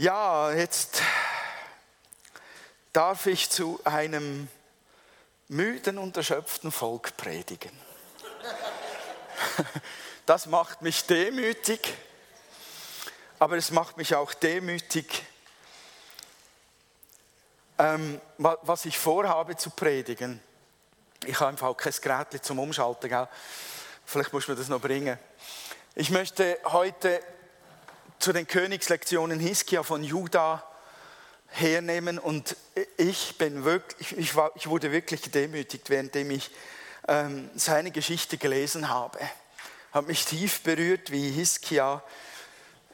Ja, jetzt darf ich zu einem müden und erschöpften Volk predigen. Das macht mich demütig, aber es macht mich auch demütig, ähm, was ich vorhabe zu predigen. Ich habe einfach kein Gerät zum Umschalten, gell? vielleicht muss man das noch bringen. Ich möchte heute zu den Königslektionen Hiskia von Juda hernehmen und ich, bin wirklich, ich, war, ich wurde wirklich gedemütigt, währenddem ich ähm, seine Geschichte gelesen habe. Hat mich tief berührt, wie Hiskia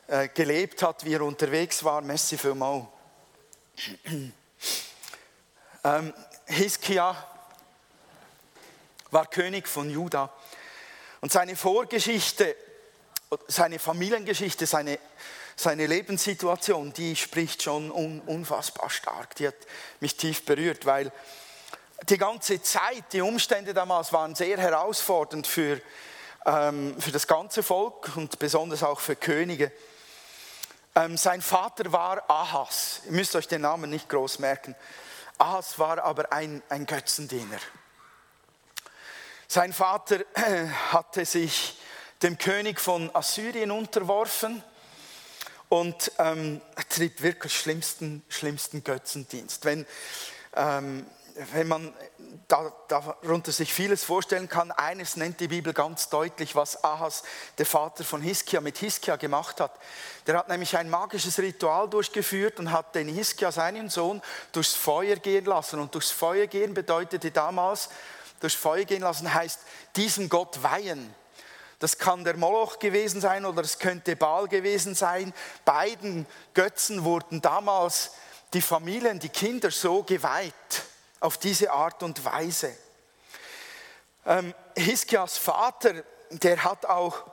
äh, gelebt hat, wie er unterwegs war. Merci vielmals. ähm, Hiskia war König von Juda und seine Vorgeschichte seine Familiengeschichte, seine, seine Lebenssituation, die spricht schon un, unfassbar stark. Die hat mich tief berührt, weil die ganze Zeit, die Umstände damals waren sehr herausfordernd für, ähm, für das ganze Volk und besonders auch für Könige. Ähm, sein Vater war Ahas. Ihr müsst euch den Namen nicht groß merken. Ahas war aber ein, ein Götzendiener. Sein Vater hatte sich dem König von Assyrien unterworfen und ähm, trieb wirklich schlimmsten, schlimmsten Götzendienst. Wenn, ähm, wenn man da, darunter sich vieles vorstellen kann, eines nennt die Bibel ganz deutlich, was Ahas, der Vater von Hiskia, mit Hiskia gemacht hat. Der hat nämlich ein magisches Ritual durchgeführt und hat den Hiskia, seinen Sohn, durchs Feuer gehen lassen. Und durchs Feuer gehen bedeutete damals, durchs Feuer gehen lassen heißt, diesem Gott weihen. Das kann der Moloch gewesen sein oder es könnte Baal gewesen sein. Beiden Götzen wurden damals die Familien, die Kinder so geweiht, auf diese Art und Weise. Ähm, Hiskias Vater, der hat auch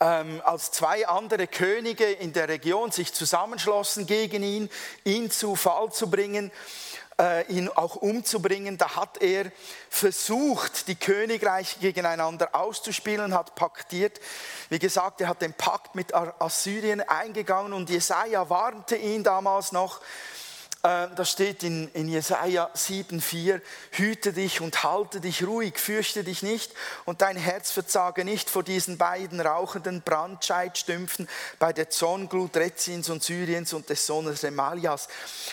ähm, als zwei andere Könige in der Region sich zusammenschlossen gegen ihn, ihn zu Fall zu bringen ihn auch umzubringen. Da hat er versucht, die Königreiche gegeneinander auszuspielen, hat paktiert. Wie gesagt, er hat den Pakt mit Assyrien eingegangen und Jesaja warnte ihn damals noch, äh, das steht in, in Jesaja 7,4, hüte dich und halte dich ruhig, fürchte dich nicht und dein Herz verzage nicht vor diesen beiden rauchenden Brandscheidstümpfen bei der Zornglut Rezins und Syriens und des Sohnes Remalias.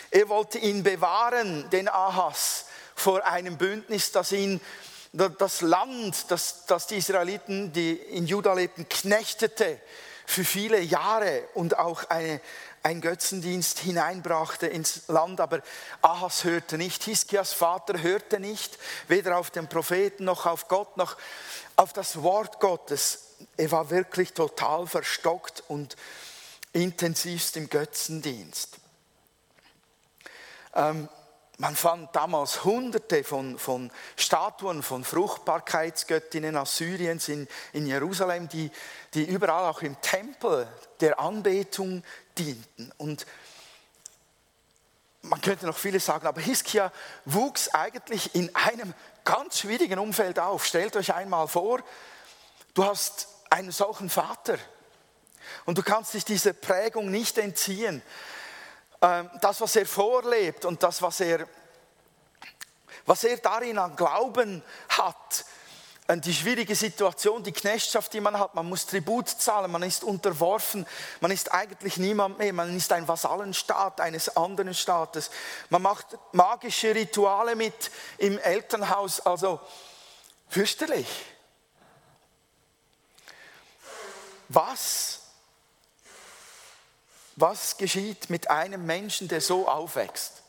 Er wollte ihn bewahren, den Ahas, vor einem Bündnis, das ihn das Land, das, das die Israeliten, die in Juda lebten, knechtete für viele Jahre und auch eine, ein Götzendienst hineinbrachte ins Land, aber Ahas hörte nicht, Hiskias Vater hörte nicht, weder auf den Propheten noch auf Gott noch auf das Wort Gottes. Er war wirklich total verstockt und intensivst im Götzendienst. Ähm, man fand damals hunderte von, von Statuen von Fruchtbarkeitsgöttinnen Assyriens in, in Jerusalem, die, die überall auch im Tempel der Anbetung dienten. Und man könnte noch vieles sagen, aber Hiskia wuchs eigentlich in einem ganz schwierigen Umfeld auf. Stellt euch einmal vor, du hast einen solchen Vater und du kannst dich dieser Prägung nicht entziehen. Ähm, das, was er vorlebt und das, was er, was er darin an Glauben hat, die schwierige Situation, die Knechtschaft, die man hat. Man muss Tribut zahlen, man ist unterworfen, man ist eigentlich niemand mehr, man ist ein Vasallenstaat eines anderen Staates. Man macht magische Rituale mit im Elternhaus, also fürchterlich. Was, was geschieht mit einem Menschen, der so aufwächst?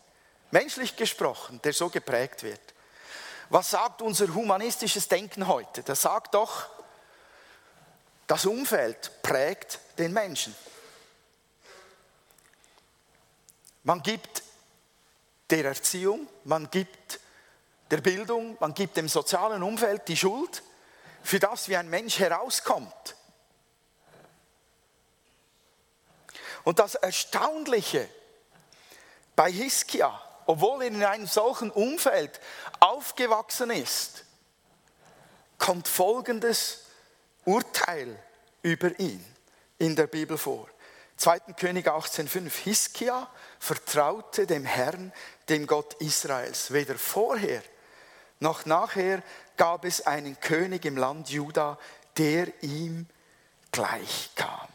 Menschlich gesprochen, der so geprägt wird. Was sagt unser humanistisches Denken heute? Das sagt doch, das Umfeld prägt den Menschen. Man gibt der Erziehung, man gibt der Bildung, man gibt dem sozialen Umfeld die Schuld für das, wie ein Mensch herauskommt. Und das Erstaunliche bei Hiskia obwohl er in einem solchen Umfeld aufgewachsen ist, kommt folgendes Urteil über ihn in der Bibel vor. 2. König 18,5. Hiskia vertraute dem Herrn, dem Gott Israels. Weder vorher noch nachher gab es einen König im Land Juda, der ihm gleichkam.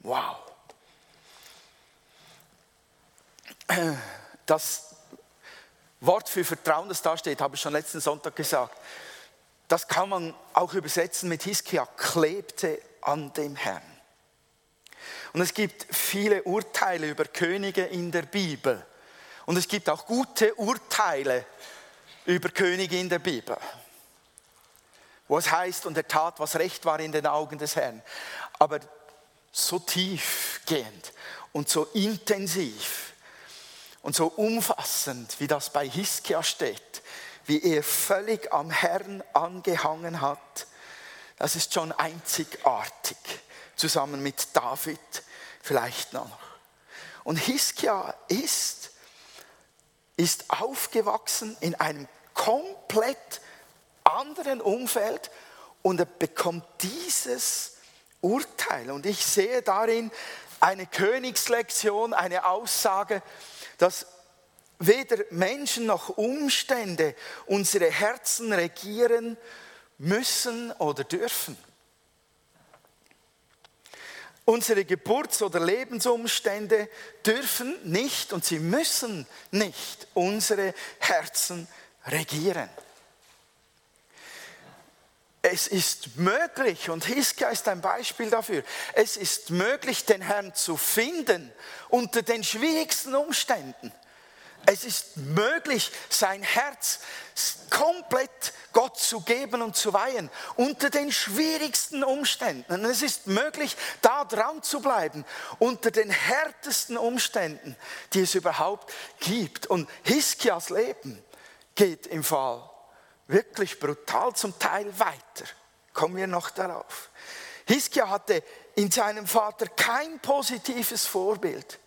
Wow. Das Wort für Vertrauen, das da steht, habe ich schon letzten Sonntag gesagt. Das kann man auch übersetzen mit Hiskia, klebte an dem Herrn. Und es gibt viele Urteile über Könige in der Bibel. Und es gibt auch gute Urteile über Könige in der Bibel. Wo es heißt, und er tat, was recht war in den Augen des Herrn. Aber so tiefgehend und so intensiv und so umfassend, wie das bei Hiskia steht, wie er völlig am Herrn angehangen hat, das ist schon einzigartig, zusammen mit David vielleicht noch. Und Hiskia ist, ist aufgewachsen in einem komplett anderen Umfeld und er bekommt dieses Urteil. Und ich sehe darin eine Königslektion, eine Aussage, dass weder Menschen noch Umstände unsere Herzen regieren müssen oder dürfen. Unsere Geburts- oder Lebensumstände dürfen nicht und sie müssen nicht unsere Herzen regieren. Es ist möglich, und Hiskia ist ein Beispiel dafür, es ist möglich, den Herrn zu finden unter den schwierigsten Umständen. Es ist möglich, sein Herz komplett Gott zu geben und zu weihen, unter den schwierigsten Umständen. Es ist möglich, da dran zu bleiben, unter den härtesten Umständen, die es überhaupt gibt. Und Hiskias Leben geht im Fall wirklich brutal zum Teil weiter. Kommen wir noch darauf. Hiskia hatte in seinem Vater kein positives Vorbild.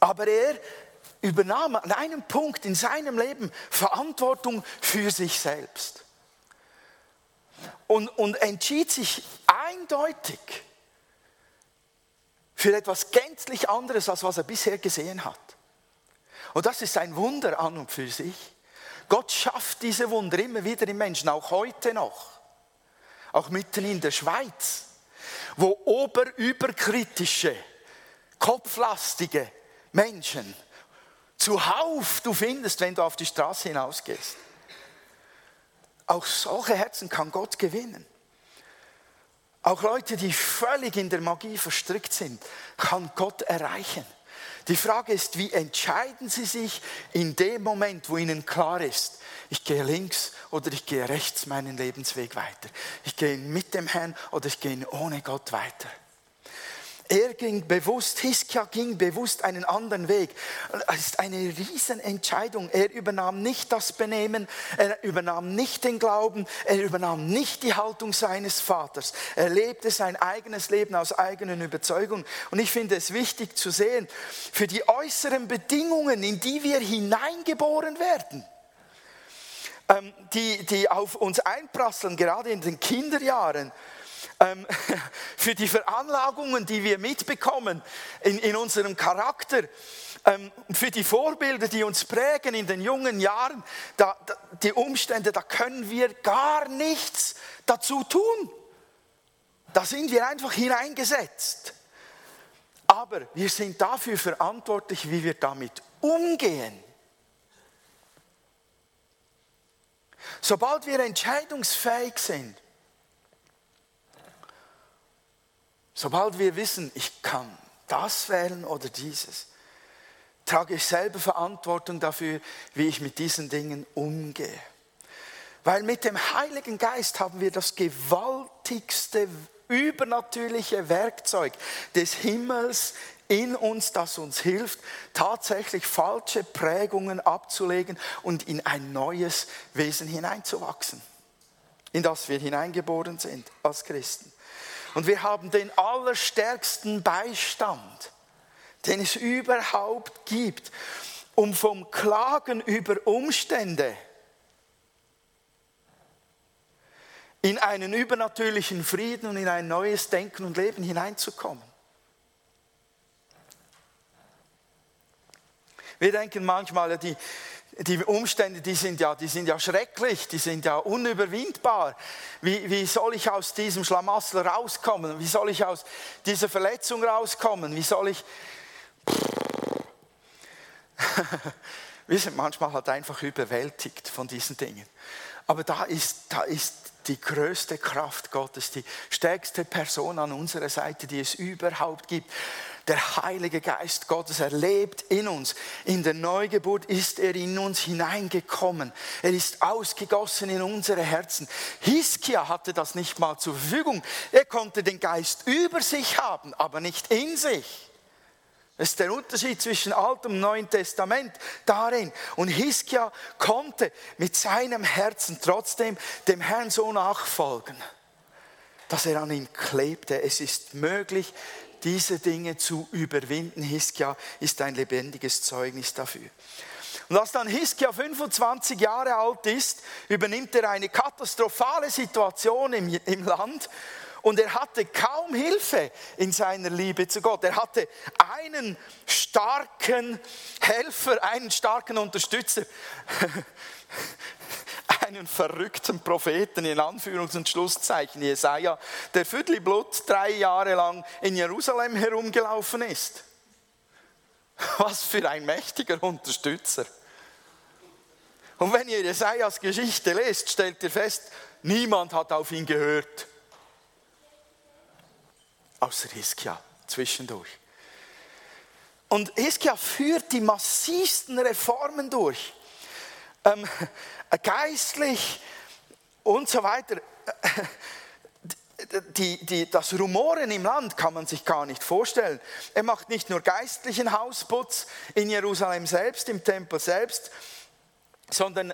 Aber er übernahm an einem Punkt in seinem Leben Verantwortung für sich selbst. Und, und entschied sich eindeutig für etwas gänzlich anderes, als was er bisher gesehen hat. Und das ist ein Wunder an und für sich. Gott schafft diese Wunder immer wieder im Menschen, auch heute noch. Auch mitten in der Schweiz, wo oberüberkritische, kopflastige Menschen zuhauf du findest, wenn du auf die Straße hinausgehst. Auch solche Herzen kann Gott gewinnen. Auch Leute, die völlig in der Magie verstrickt sind, kann Gott erreichen. Die Frage ist, wie entscheiden Sie sich in dem Moment, wo Ihnen klar ist, ich gehe links oder ich gehe rechts meinen Lebensweg weiter. Ich gehe mit dem Herrn oder ich gehe ohne Gott weiter. Er ging bewusst, Hiskia ging bewusst einen anderen Weg. Es ist eine Riesenentscheidung. Er übernahm nicht das Benehmen, er übernahm nicht den Glauben, er übernahm nicht die Haltung seines Vaters. Er lebte sein eigenes Leben aus eigenen Überzeugungen. Und ich finde es wichtig zu sehen, für die äußeren Bedingungen, in die wir hineingeboren werden, ähm, die, die auf uns einprasseln, gerade in den Kinderjahren, ähm, für die Veranlagungen, die wir mitbekommen in, in unserem Charakter, ähm, für die Vorbilder, die uns prägen in den jungen Jahren, da, da, die Umstände, da können wir gar nichts dazu tun. Da sind wir einfach hineingesetzt. Aber wir sind dafür verantwortlich, wie wir damit umgehen. Sobald wir entscheidungsfähig sind, Sobald wir wissen, ich kann das wählen oder dieses, trage ich selber Verantwortung dafür, wie ich mit diesen Dingen umgehe. Weil mit dem Heiligen Geist haben wir das gewaltigste, übernatürliche Werkzeug des Himmels in uns, das uns hilft, tatsächlich falsche Prägungen abzulegen und in ein neues Wesen hineinzuwachsen, in das wir hineingeboren sind als Christen. Und wir haben den allerstärksten Beistand, den es überhaupt gibt, um vom Klagen über Umstände in einen übernatürlichen Frieden und in ein neues Denken und Leben hineinzukommen. Wir denken manchmal, die, die Umstände, die sind, ja, die sind ja schrecklich, die sind ja unüberwindbar. Wie, wie soll ich aus diesem Schlamassel rauskommen? Wie soll ich aus dieser Verletzung rauskommen? Wie soll ich... Wir sind manchmal halt einfach überwältigt von diesen Dingen. Aber da ist, da ist die größte Kraft Gottes, die stärkste Person an unserer Seite, die es überhaupt gibt. Der Heilige Geist Gottes, er lebt in uns. In der Neugeburt ist er in uns hineingekommen. Er ist ausgegossen in unsere Herzen. Hiskia hatte das nicht mal zur Verfügung. Er konnte den Geist über sich haben, aber nicht in sich. Das ist der Unterschied zwischen Altem und Neuen Testament darin. Und Hiskia konnte mit seinem Herzen trotzdem dem Herrn so nachfolgen, dass er an ihm klebte. Es ist möglich, diese Dinge zu überwinden. Hiskia ist ein lebendiges Zeugnis dafür. Und als dann Hiskia 25 Jahre alt ist, übernimmt er eine katastrophale Situation im, im Land und er hatte kaum Hilfe in seiner Liebe zu Gott. Er hatte einen starken Helfer, einen starken Unterstützer, einen verrückten Propheten in Anführungs- und Schlusszeichen, Jesaja, der Viertelblut drei Jahre lang in Jerusalem herumgelaufen ist. Was für ein mächtiger Unterstützer. Und wenn ihr Jesajas Geschichte lest, stellt ihr fest, niemand hat auf ihn gehört außer Hiskia zwischendurch. Und Hiskia führt die massivsten Reformen durch, ähm, geistlich und so weiter. Die, die, das Rumoren im Land kann man sich gar nicht vorstellen. Er macht nicht nur geistlichen Hausputz in Jerusalem selbst, im Tempel selbst, sondern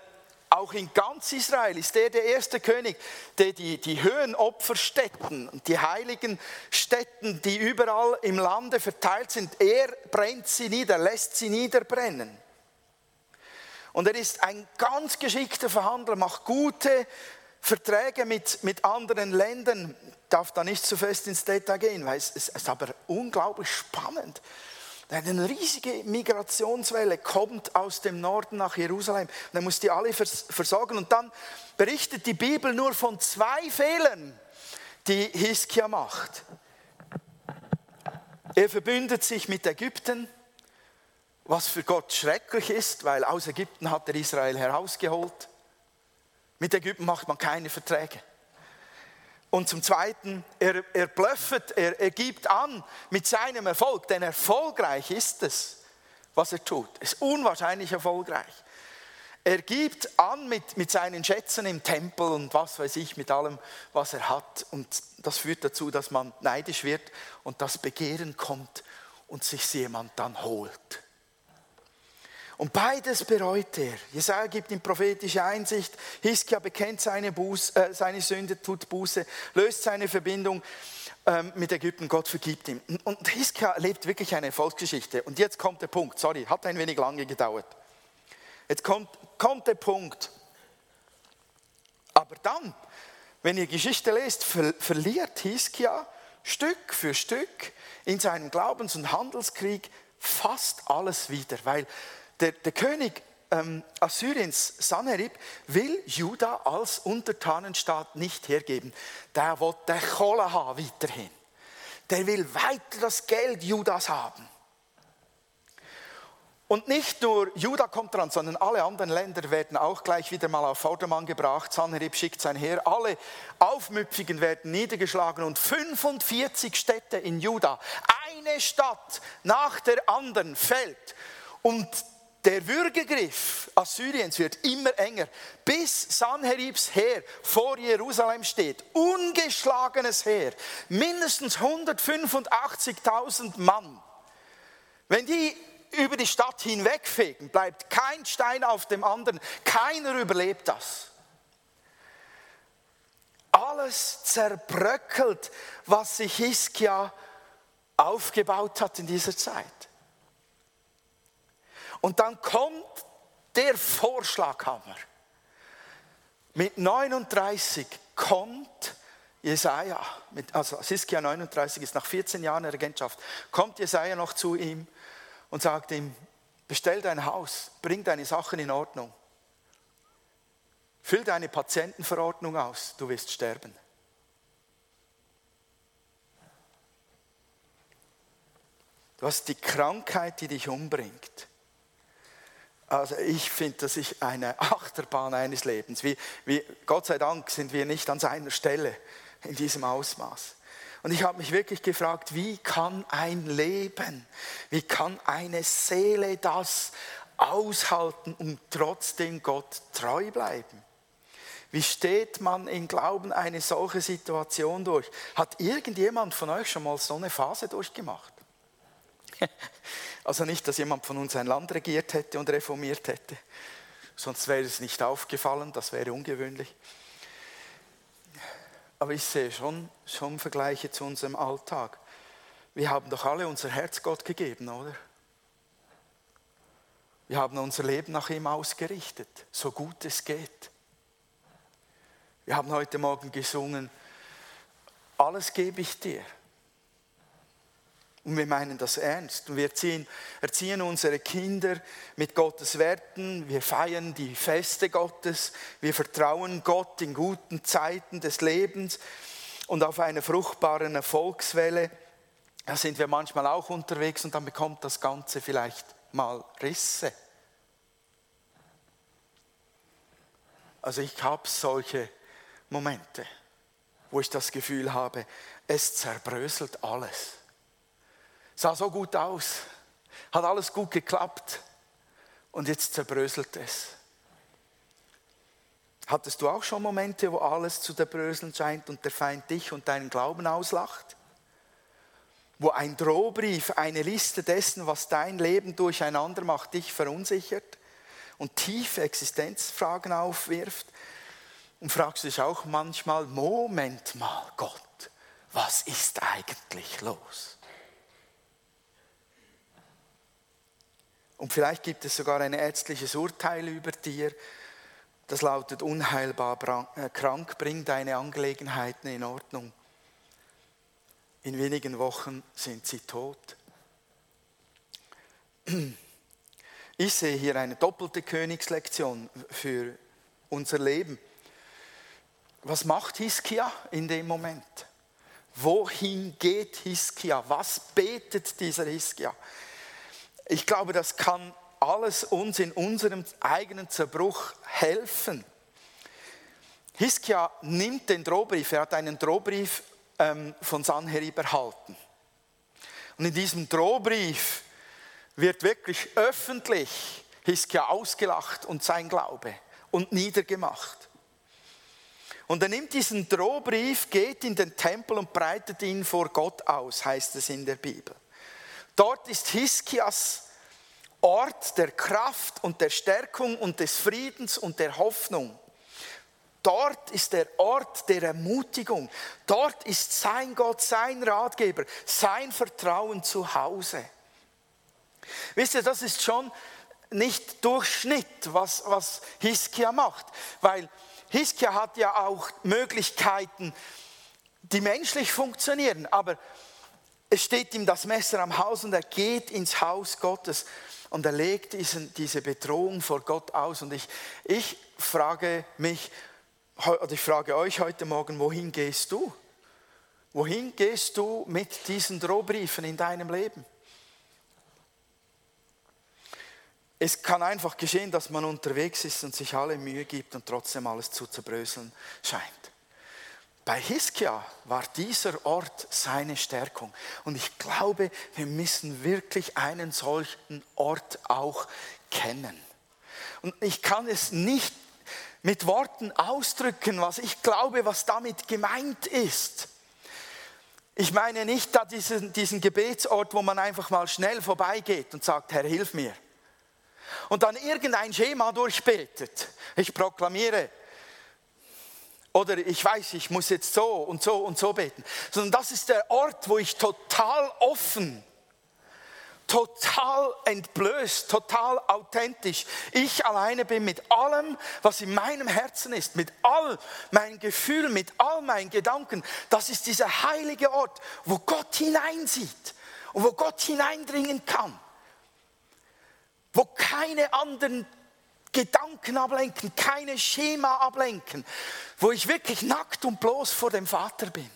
auch in ganz Israel ist er der erste König, der die, die Höhenopferstätten, die heiligen Stätten, die überall im Lande verteilt sind, er brennt sie nieder, lässt sie niederbrennen. Und er ist ein ganz geschickter Verhandler, macht gute Verträge mit, mit anderen Ländern. Darf da nicht zu so fest ins Detail gehen, weil es, es ist aber unglaublich spannend. Eine riesige Migrationswelle kommt aus dem Norden nach Jerusalem. Er muss die alle versorgen. Und dann berichtet die Bibel nur von zwei Fehlern, die Hiskia macht. Er verbündet sich mit Ägypten, was für Gott schrecklich ist, weil aus Ägypten hat er Israel herausgeholt. Mit Ägypten macht man keine Verträge. Und zum Zweiten, er, er blöffet, er, er gibt an mit seinem Erfolg, denn erfolgreich ist es, was er tut. Es ist unwahrscheinlich erfolgreich. Er gibt an mit, mit seinen Schätzen im Tempel und was weiß ich, mit allem, was er hat. Und das führt dazu, dass man neidisch wird und das Begehren kommt und sich jemand dann holt. Und beides bereut er. Jesaja gibt ihm prophetische Einsicht. Hiskia bekennt seine, Buß, äh, seine Sünde, tut Buße, löst seine Verbindung ähm, mit Ägypten. Gott vergibt ihm. Und Hiskia lebt wirklich eine Erfolgsgeschichte. Und jetzt kommt der Punkt. Sorry, hat ein wenig lange gedauert. Jetzt kommt, kommt der Punkt. Aber dann, wenn ihr Geschichte lest, ver verliert Hiskia Stück für Stück in seinem Glaubens- und Handelskrieg fast alles wieder, weil der, der König ähm, Assyriens, Sanherib, will Juda als Untertanenstaat nicht hergeben. Der will der Kohle haben weiterhin. Der will weiter das Geld Judas haben. Und nicht nur Juda kommt dran, sondern alle anderen Länder werden auch gleich wieder mal auf Vordermann gebracht. Sanherib schickt sein Heer. Alle Aufmüpfigen werden niedergeschlagen und 45 Städte in Juda, eine Stadt nach der anderen fällt. Und der Würgegriff Assyriens wird immer enger, bis Sanheribs Heer vor Jerusalem steht. Ungeschlagenes Heer, mindestens 185.000 Mann. Wenn die über die Stadt hinwegfegen, bleibt kein Stein auf dem anderen. Keiner überlebt das. Alles zerbröckelt, was sich Hiskia aufgebaut hat in dieser Zeit. Und dann kommt der Vorschlaghammer. Mit 39 kommt Jesaja, also Siskia 39 ist nach 14 Jahren Regentschaft, kommt Jesaja noch zu ihm und sagt ihm, bestell dein Haus, bring deine Sachen in Ordnung, füll deine Patientenverordnung aus, du wirst sterben. Du hast die Krankheit, die dich umbringt. Also ich finde, das ist eine Achterbahn eines Lebens. Wie, wie, Gott sei Dank sind wir nicht an seiner Stelle in diesem Ausmaß. Und ich habe mich wirklich gefragt, wie kann ein Leben, wie kann eine Seele das aushalten und trotzdem Gott treu bleiben? Wie steht man im Glauben eine solche Situation durch? Hat irgendjemand von euch schon mal so eine Phase durchgemacht? Also nicht, dass jemand von uns ein Land regiert hätte und reformiert hätte, sonst wäre es nicht aufgefallen, das wäre ungewöhnlich. Aber ich sehe schon, schon Vergleiche zu unserem Alltag. Wir haben doch alle unser Herz Gott gegeben, oder? Wir haben unser Leben nach ihm ausgerichtet, so gut es geht. Wir haben heute Morgen gesungen, alles gebe ich dir. Und wir meinen das ernst. Und wir erziehen, erziehen unsere Kinder mit Gottes Werten. Wir feiern die Feste Gottes. Wir vertrauen Gott in guten Zeiten des Lebens und auf einer fruchtbaren Erfolgswelle. Da sind wir manchmal auch unterwegs und dann bekommt das Ganze vielleicht mal Risse. Also ich habe solche Momente, wo ich das Gefühl habe, es zerbröselt alles. Sah so gut aus, hat alles gut geklappt und jetzt zerbröselt es. Hattest du auch schon Momente, wo alles zu zerbröseln scheint und der Feind dich und deinen Glauben auslacht? Wo ein Drohbrief, eine Liste dessen, was dein Leben durcheinander macht, dich verunsichert und tiefe Existenzfragen aufwirft? Und fragst du dich auch manchmal, Moment mal, Gott, was ist eigentlich los? Und vielleicht gibt es sogar ein ärztliches Urteil über dir, das lautet unheilbar äh, krank, bring deine Angelegenheiten in Ordnung. In wenigen Wochen sind sie tot. Ich sehe hier eine doppelte Königslektion für unser Leben. Was macht Hiskia in dem Moment? Wohin geht Hiskia? Was betet dieser Hiskia? Ich glaube, das kann alles uns in unserem eigenen Zerbruch helfen. Hiskia nimmt den Drohbrief, er hat einen Drohbrief ähm, von Sanherib erhalten. Und in diesem Drohbrief wird wirklich öffentlich Hiskia ausgelacht und sein Glaube und niedergemacht. Und er nimmt diesen Drohbrief, geht in den Tempel und breitet ihn vor Gott aus, heißt es in der Bibel. Dort ist Hiskias Ort der Kraft und der Stärkung und des Friedens und der Hoffnung. Dort ist der Ort der Ermutigung. Dort ist sein Gott, sein Ratgeber, sein Vertrauen zu Hause. Wisst ihr, das ist schon nicht Durchschnitt, was, was Hiskia macht, weil Hiskia hat ja auch Möglichkeiten, die menschlich funktionieren, aber es steht ihm das Messer am Haus und er geht ins Haus Gottes und er legt diesen, diese Bedrohung vor Gott aus. Und ich, ich frage mich, oder ich frage euch heute Morgen, wohin gehst du? Wohin gehst du mit diesen Drohbriefen in deinem Leben? Es kann einfach geschehen, dass man unterwegs ist und sich alle Mühe gibt und trotzdem alles zu zerbröseln scheint. Bei Hiskia war dieser Ort seine Stärkung. Und ich glaube, wir müssen wirklich einen solchen Ort auch kennen. Und ich kann es nicht mit Worten ausdrücken, was ich glaube, was damit gemeint ist. Ich meine nicht da diesen, diesen Gebetsort, wo man einfach mal schnell vorbeigeht und sagt, Herr, hilf mir. Und dann irgendein Schema durchbetet. Ich proklamiere, oder ich weiß, ich muss jetzt so und so und so beten, sondern das ist der Ort, wo ich total offen, total entblößt, total authentisch. Ich alleine bin mit allem, was in meinem Herzen ist, mit all meinen Gefühlen, mit all meinen Gedanken. Das ist dieser heilige Ort, wo Gott hineinsieht und wo Gott hineindringen kann. Wo keine anderen Gedanken ablenken, keine Schema ablenken, wo ich wirklich nackt und bloß vor dem Vater bin.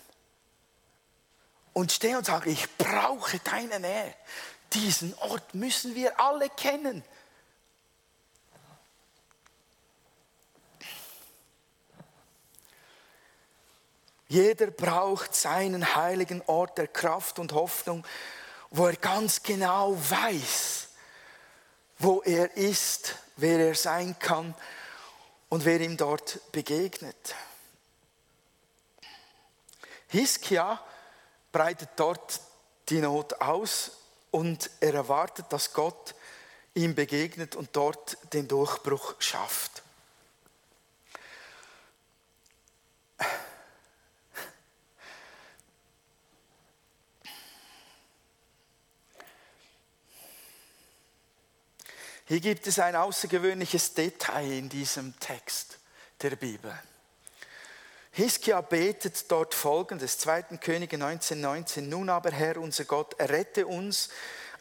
Und stehe und sage, ich brauche deine Nähe. Diesen Ort müssen wir alle kennen. Jeder braucht seinen heiligen Ort der Kraft und Hoffnung, wo er ganz genau weiß, wo er ist, wer er sein kann und wer ihm dort begegnet. Hiskia breitet dort die Not aus und er erwartet, dass Gott ihm begegnet und dort den Durchbruch schafft. Hier gibt es ein außergewöhnliches Detail in diesem Text der Bibel. Hiskia betet dort folgendes, 2. Könige 19, 19. Nun aber, Herr, unser Gott, errette uns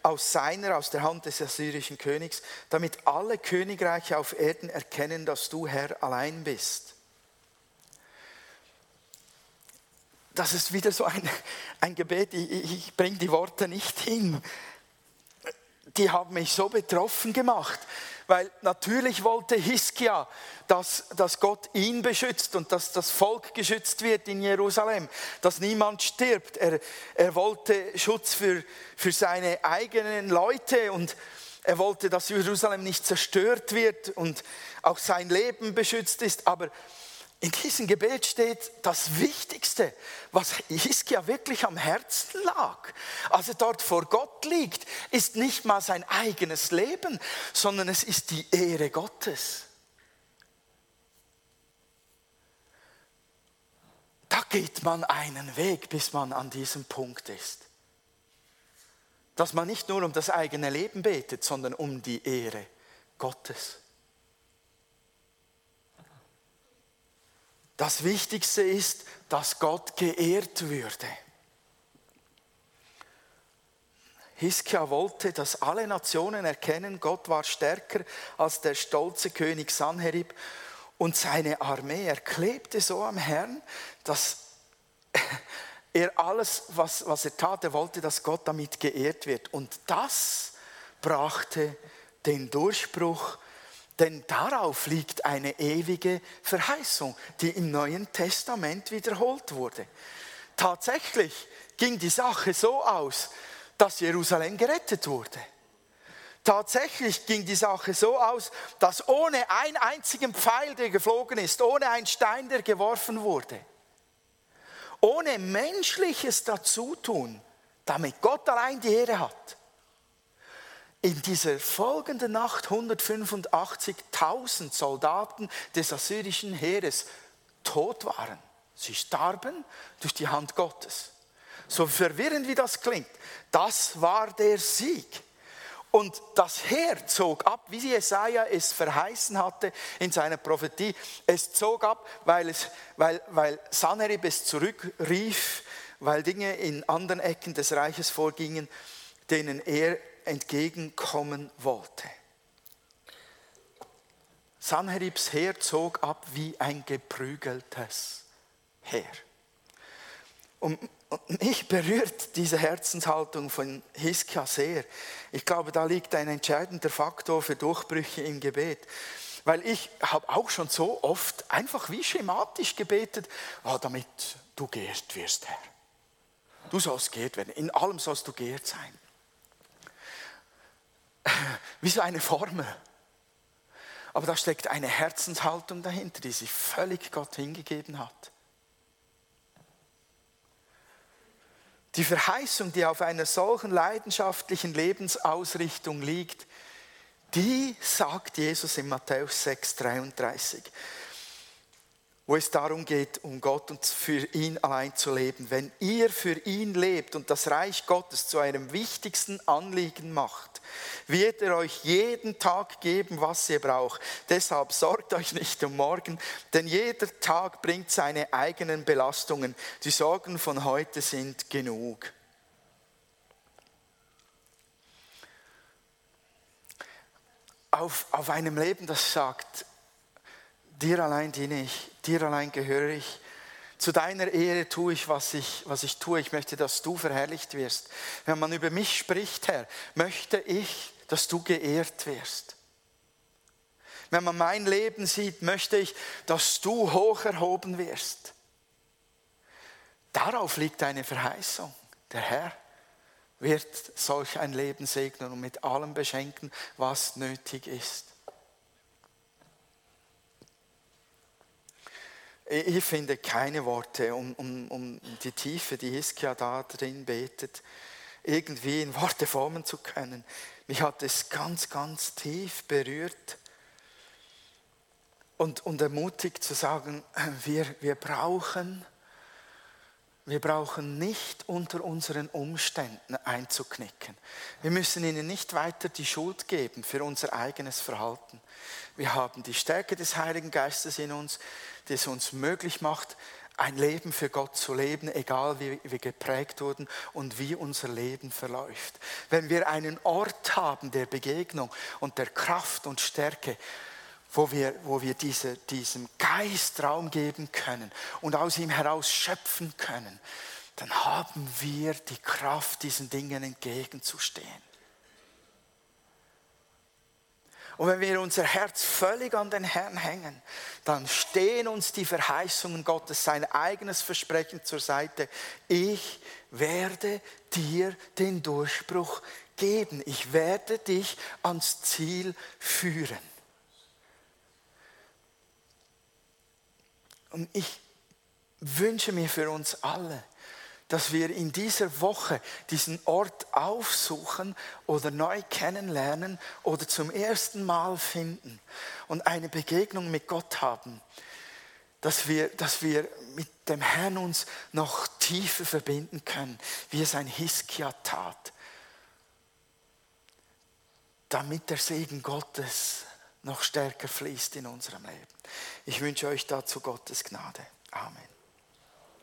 aus seiner, aus der Hand des assyrischen Königs, damit alle Königreiche auf Erden erkennen, dass du Herr allein bist. Das ist wieder so ein, ein Gebet, ich, ich bringe die Worte nicht hin. Die haben mich so betroffen gemacht. Weil natürlich wollte Hiskia, dass, dass Gott ihn beschützt und dass das Volk geschützt wird in Jerusalem, dass niemand stirbt. Er, er wollte Schutz für, für seine eigenen Leute und er wollte, dass Jerusalem nicht zerstört wird und auch sein Leben beschützt ist. Aber in diesem Gebet steht das Wichtigste, was Hiskia wirklich am Herzen lag. Als er dort vor Gott liegt, ist nicht mal sein eigenes Leben, sondern es ist die Ehre Gottes. Da geht man einen Weg, bis man an diesem Punkt ist. Dass man nicht nur um das eigene Leben betet, sondern um die Ehre Gottes. Das Wichtigste ist, dass Gott geehrt würde. Hiskia wollte, dass alle Nationen erkennen, Gott war stärker als der stolze König Sanherib und seine Armee. Er klebte so am Herrn, dass er alles, was, was er tat, er wollte, dass Gott damit geehrt wird. Und das brachte den Durchbruch denn darauf liegt eine ewige Verheißung, die im Neuen Testament wiederholt wurde. Tatsächlich ging die Sache so aus, dass Jerusalem gerettet wurde. Tatsächlich ging die Sache so aus, dass ohne einen einzigen Pfeil, der geflogen ist, ohne einen Stein, der geworfen wurde, ohne menschliches Dazutun, damit Gott allein die Ehre hat, in dieser folgenden Nacht 185.000 Soldaten des assyrischen Heeres tot waren. Sie starben durch die Hand Gottes. So verwirrend wie das klingt, das war der Sieg. Und das Heer zog ab, wie Jesaja es verheißen hatte in seiner Prophetie. Es zog ab, weil, es, weil, weil Sanherib es zurückrief, weil Dinge in anderen Ecken des Reiches vorgingen, denen er entgegenkommen wollte. Sanheribs Heer zog ab wie ein geprügeltes Heer. Und mich berührt diese Herzenshaltung von Hiskia sehr. Ich glaube, da liegt ein entscheidender Faktor für Durchbrüche im Gebet. Weil ich habe auch schon so oft einfach wie schematisch gebetet, oh, damit du geehrt wirst, Herr. Du sollst geehrt werden. In allem sollst du geehrt sein wie so eine Formel. Aber da steckt eine Herzenshaltung dahinter, die sich völlig Gott hingegeben hat. Die Verheißung, die auf einer solchen leidenschaftlichen Lebensausrichtung liegt, die sagt Jesus in Matthäus 6, 33. wo es darum geht, um Gott und für ihn allein zu leben. Wenn ihr für ihn lebt und das Reich Gottes zu eurem wichtigsten Anliegen macht, wird er euch jeden Tag geben, was ihr braucht. Deshalb sorgt euch nicht um morgen, denn jeder Tag bringt seine eigenen Belastungen. Die Sorgen von heute sind genug. Auf, auf einem Leben, das sagt, dir allein diene ich, dir allein gehöre ich. Zu deiner Ehre tue ich was, ich, was ich tue. Ich möchte, dass du verherrlicht wirst. Wenn man über mich spricht, Herr, möchte ich, dass du geehrt wirst. Wenn man mein Leben sieht, möchte ich, dass du hoch erhoben wirst. Darauf liegt eine Verheißung. Der Herr wird solch ein Leben segnen und mit allem beschenken, was nötig ist. Ich finde keine Worte, um, um, um die Tiefe, die Hiskia da drin betet, irgendwie in Worte formen zu können. Mich hat es ganz, ganz tief berührt und, und ermutigt zu sagen, wir, wir brauchen wir brauchen nicht unter unseren Umständen einzuknicken. Wir müssen ihnen nicht weiter die Schuld geben für unser eigenes Verhalten. Wir haben die Stärke des Heiligen Geistes in uns, die es uns möglich macht, ein Leben für Gott zu leben, egal wie wir geprägt wurden und wie unser Leben verläuft. Wenn wir einen Ort haben der Begegnung und der Kraft und Stärke, wo wir, wo wir diese, diesem Geist Raum geben können und aus ihm heraus schöpfen können, dann haben wir die Kraft, diesen Dingen entgegenzustehen. Und wenn wir unser Herz völlig an den Herrn hängen, dann stehen uns die Verheißungen Gottes, sein eigenes Versprechen zur Seite. Ich werde dir den Durchbruch geben. Ich werde dich ans Ziel führen. Und ich wünsche mir für uns alle, dass wir in dieser Woche diesen Ort aufsuchen oder neu kennenlernen oder zum ersten Mal finden und eine Begegnung mit Gott haben, dass wir, dass wir mit dem Herrn uns noch tiefer verbinden können, wie es ein Hiskia tat, damit der Segen Gottes noch stärker fließt in unserem Leben. Ich wünsche euch dazu Gottes Gnade. Amen.